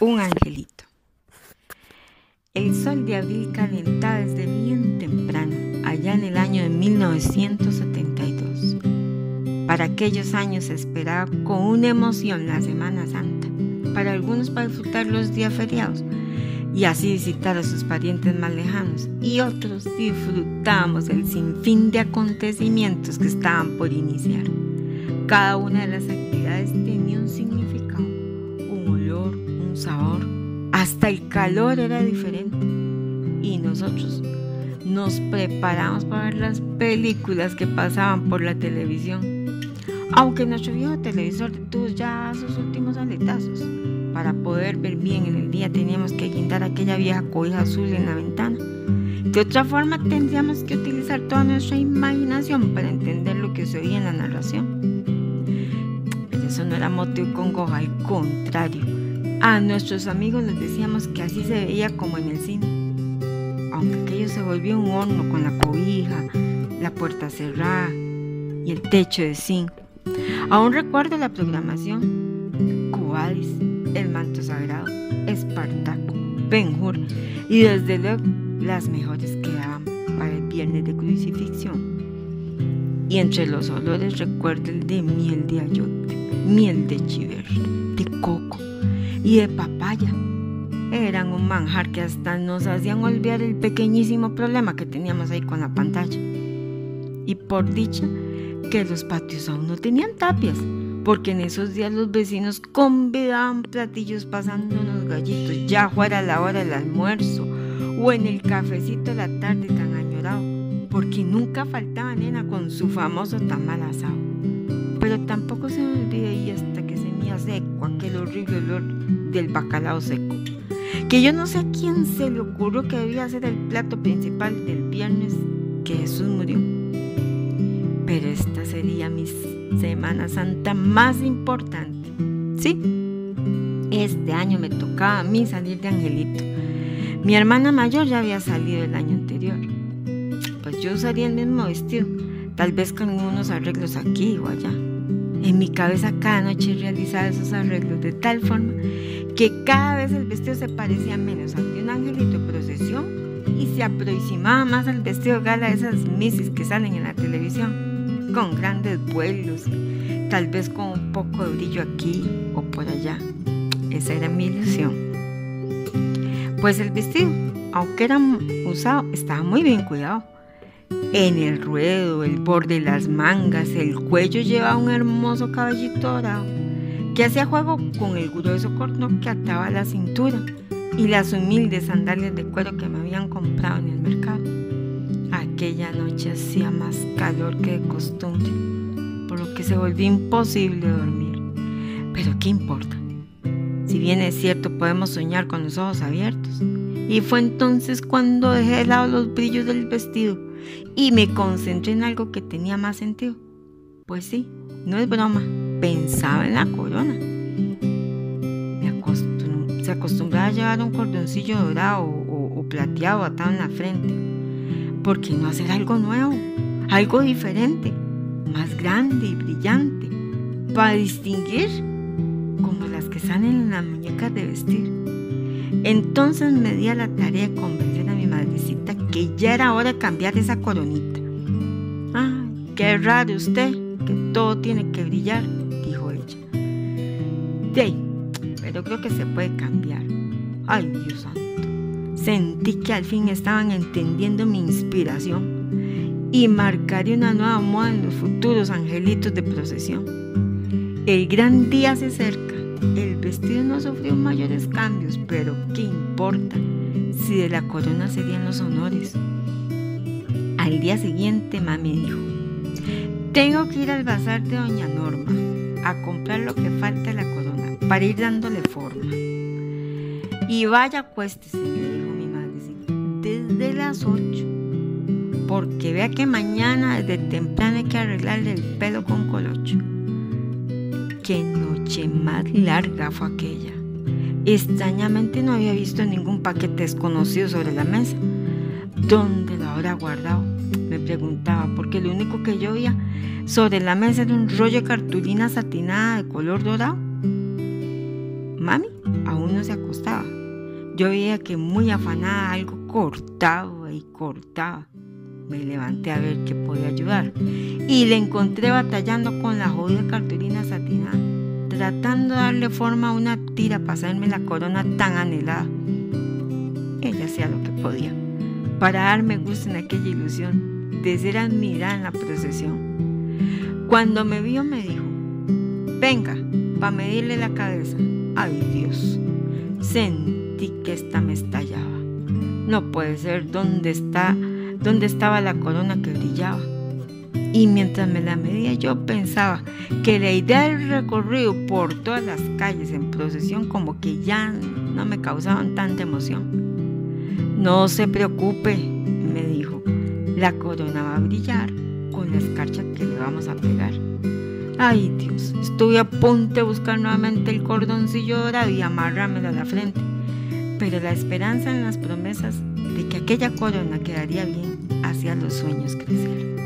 Un angelito. El sol de abril calentaba desde bien temprano, allá en el año de 1972. Para aquellos años se esperaba con una emoción la Semana Santa, para algunos para disfrutar los días feriados y así visitar a sus parientes más lejanos, y otros disfrutamos el sinfín de acontecimientos que estaban por iniciar. Cada una de las actividades tenía un significado, sabor, hasta el calor era diferente. Y nosotros nos preparamos para ver las películas que pasaban por la televisión. Aunque nuestro viejo televisor tuvo ya sus últimos aletazos, para poder ver bien en el día teníamos que guindar aquella vieja cobija azul en la ventana. De otra forma tendríamos que utilizar toda nuestra imaginación para entender lo que se oía en la narración eso no era motivo congoja, al contrario. A nuestros amigos les decíamos que así se veía como en el cine. Aunque aquello se volvió un horno con la cobija, la puerta cerrada y el techo de zinc. Aún recuerdo la programación. Cubadis, El Manto Sagrado, Espartaco, Benjur y desde luego las mejores quedaban para el viernes de crucifixión. Y entre los olores recuerdo el de miel de ayote miel de chiver, de coco y de papaya. Eran un manjar que hasta nos hacían olvidar el pequeñísimo problema que teníamos ahí con la pantalla. Y por dicha que los patios aún no tenían tapias, porque en esos días los vecinos convidaban platillos pasando unos gallitos, ya fuera la hora del almuerzo o en el cafecito de la tarde tan añorado, porque nunca faltaba nena con su famoso tamal asado pero tampoco se me olvide ahí hasta que se me seco aquel horrible olor del bacalao seco. Que yo no sé a quién se le ocurrió que debía ser el plato principal del viernes que Jesús murió. Pero esta sería mi Semana Santa más importante. Sí, este año me tocaba a mí salir de Angelito. Mi hermana mayor ya había salido el año anterior. Pues yo usaría el mismo vestido, tal vez con unos arreglos aquí o allá. En mi cabeza cada noche realizaba esos arreglos de tal forma que cada vez el vestido se parecía menos al de un angelito de procesión y se aproximaba más al vestido gala de esas misis que salen en la televisión, con grandes vuelos, tal vez con un poco de brillo aquí o por allá. Esa era mi ilusión. Pues el vestido, aunque era usado, estaba muy bien cuidado en el ruedo, el borde de las mangas, el cuello lleva un hermoso caballito dorado que hacía juego con el grueso cordón que ataba la cintura y las humildes sandalias de cuero que me habían comprado en el mercado. Aquella noche hacía más calor que de costumbre, por lo que se volvió imposible dormir. Pero ¿qué importa? Si bien es cierto, podemos soñar con los ojos abiertos. Y fue entonces cuando dejé de lado los brillos del vestido y me concentré en algo que tenía más sentido. Pues sí, no es broma, pensaba en la corona. se acostumbraba a llevar un cordoncillo dorado o, plateado atado en la frente. ¿Por qué no hacer algo nuevo? Algo diferente, más grande y brillante, para distinguir como las que salen en las muñecas de vestir. Entonces me di a la tarea de convencer a mi madrecita que ya era hora de cambiar esa coronita. ¡Ay, qué raro usted, que todo tiene que brillar! De pero creo que se puede cambiar. ¡Ay, Dios santo! Sentí que al fin estaban entendiendo mi inspiración y marcaré una nueva moda en los futuros angelitos de procesión. El gran día se acerca. El vestido no sufrió mayores cambios, pero ¿qué importa? si de la corona serían los honores. Al día siguiente mami dijo, tengo que ir al bazar de doña Norma a comprar lo que falta de la corona para ir dándole forma. Y vaya acuéstese, me dijo mi madrecita, desde las 8, porque vea que mañana desde temprano hay que arreglarle el pelo con colocho. Qué noche más larga fue aquella. Extrañamente no había visto ningún paquete desconocido sobre la mesa. ¿Dónde lo habrá guardado? Me preguntaba, porque lo único que yo veía sobre la mesa era un rollo de cartulina satinada de color dorado. Mami aún no se se acostaba. Yo veía que muy afanada algo cortaba y cortaba. Me levanté a ver qué podía ayudar y le encontré batallando con la jodida cartulina satinada, tratando de darle forma a una tira para hacerme la corona tan anhelada. Ella hacía lo que podía para darme gusto en aquella ilusión de ser admirada en la procesión. Cuando me vio me dijo, venga, para medirle la cabeza. Ay Dios, sentí que esta me estallaba. No puede ser dónde está, dónde estaba la corona que brillaba. Y mientras me la medía yo pensaba que la idea del recorrido por todas las calles en procesión como que ya no me causaban tanta emoción. No se preocupe, me dijo, la corona va a brillar con la escarcha que le vamos a pegar. Ay Dios, estuve a punto de buscar nuevamente el cordoncillo dorado y amarrármelo a la frente. Pero la esperanza en las promesas de que aquella corona quedaría bien hacía los sueños crecer.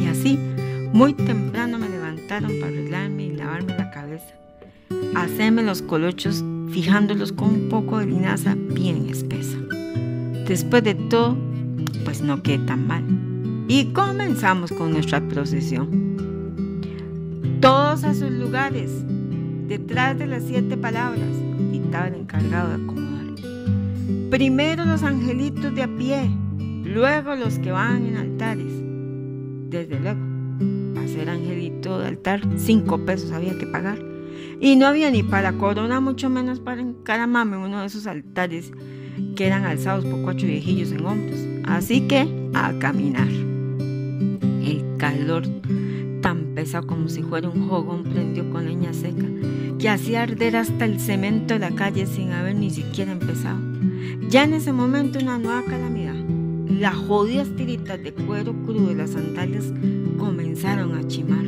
Y así, muy temprano me levantaron para arreglarme y lavarme la cabeza, hacerme los colochos fijándolos con un poco de linaza bien espesa. Después de todo, pues no quedé tan mal. Y comenzamos con nuestra procesión. Todos a sus lugares, detrás de las siete palabras, el encargado de acomodar. Primero los angelitos de a pie, luego los que van en altares. Desde luego, para ser angelito de altar, cinco pesos había que pagar. Y no había ni para corona, mucho menos para encaramarme uno de esos altares que eran alzados por cuatro viejillos en hombros. Así que a caminar. El calor pesado como si fuera un jogón prendió con leña seca, que hacía arder hasta el cemento de la calle sin haber ni siquiera empezado. Ya en ese momento una nueva calamidad. Las jodidas tiritas de cuero crudo de las sandalias comenzaron a chimar,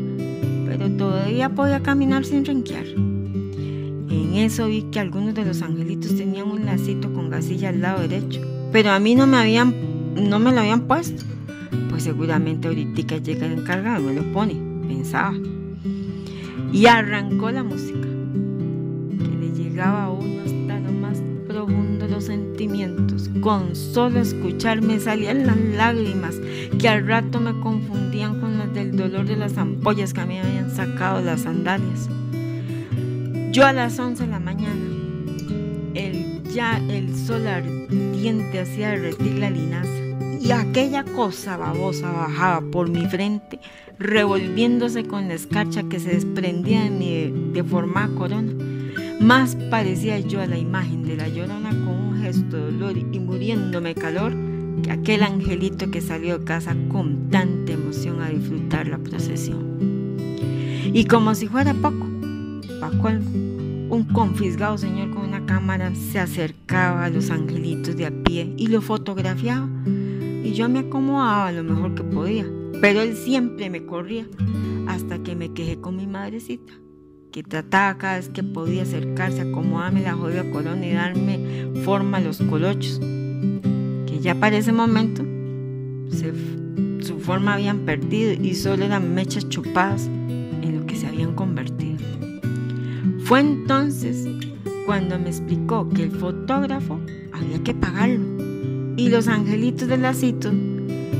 pero todavía podía caminar sin renquear. En eso vi que algunos de los angelitos tenían un lacito con gasilla al lado derecho, pero a mí no me habían, no me lo habían puesto. Pues seguramente ahorita llega el encargado y me lo pone, pensaba. Y arrancó la música, que le llegaba a uno hasta lo más profundo los sentimientos. Con solo escucharme salían las lágrimas que al rato me confundían con las del dolor de las ampollas que me habían sacado las sandalias. Yo a las 11 de la mañana, el, ya el sol ardiente hacía derretir la linaza y aquella cosa babosa bajaba por mi frente, revolviéndose con la escarcha que se desprendía de mi deformada corona. Más parecía yo a la imagen de la llorona con un gesto de dolor y muriéndome calor que aquel angelito que salió de casa con tanta emoción a disfrutar la procesión. Y como si fuera poco, Paco, un confisgado señor con una cámara se acercaba a los angelitos de a pie y lo fotografiaba y yo me acomodaba lo mejor que podía, pero él siempre me corría hasta que me quejé con mi madrecita, que trataba cada vez que podía acercarse acomodarme la jodida corona y darme forma a los colochos, que ya para ese momento su forma habían perdido y solo eran mechas chupadas en lo que se habían convertido. Fue entonces cuando me explicó que el fotógrafo había que pagarlo y los angelitos del lacito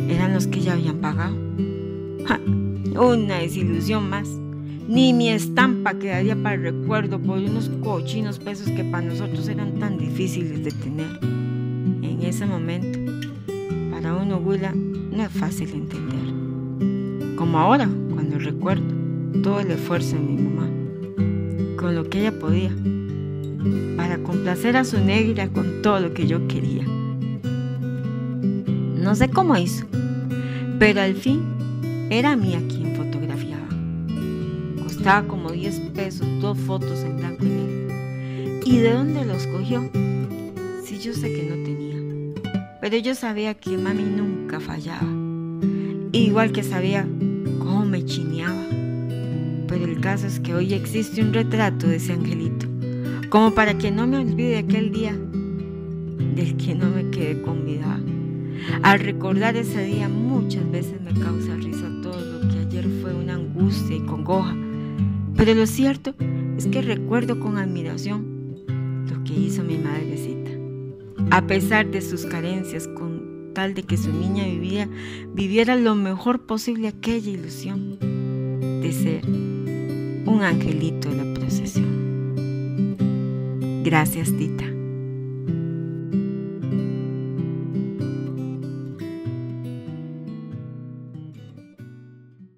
eran los que ya habían pagado. una desilusión más. Ni mi estampa quedaría para el recuerdo por unos cochinos pesos que para nosotros eran tan difíciles de tener. En ese momento, para uno Huila no es fácil entender. Como ahora, cuando recuerdo todo el esfuerzo de mi mamá, con lo que ella podía, para complacer a su negra con todo lo que yo quería. No sé cómo hizo, pero al fin era mía quien fotografiaba. Costaba como 10 pesos dos fotos en blanco y. ¿Y de dónde los cogió? Sí, yo sé que no tenía, pero yo sabía que mami nunca fallaba. Igual que sabía cómo me chineaba. Pero el caso es que hoy existe un retrato de ese angelito, como para que no me olvide aquel día del que no me quedé convidada. Al recordar ese día muchas veces me causa risa todo lo que ayer fue una angustia y congoja, pero lo cierto es que recuerdo con admiración lo que hizo mi madrecita. A pesar de sus carencias, con tal de que su niña viviera, viviera lo mejor posible aquella ilusión de ser un angelito de la procesión. Gracias, Tita.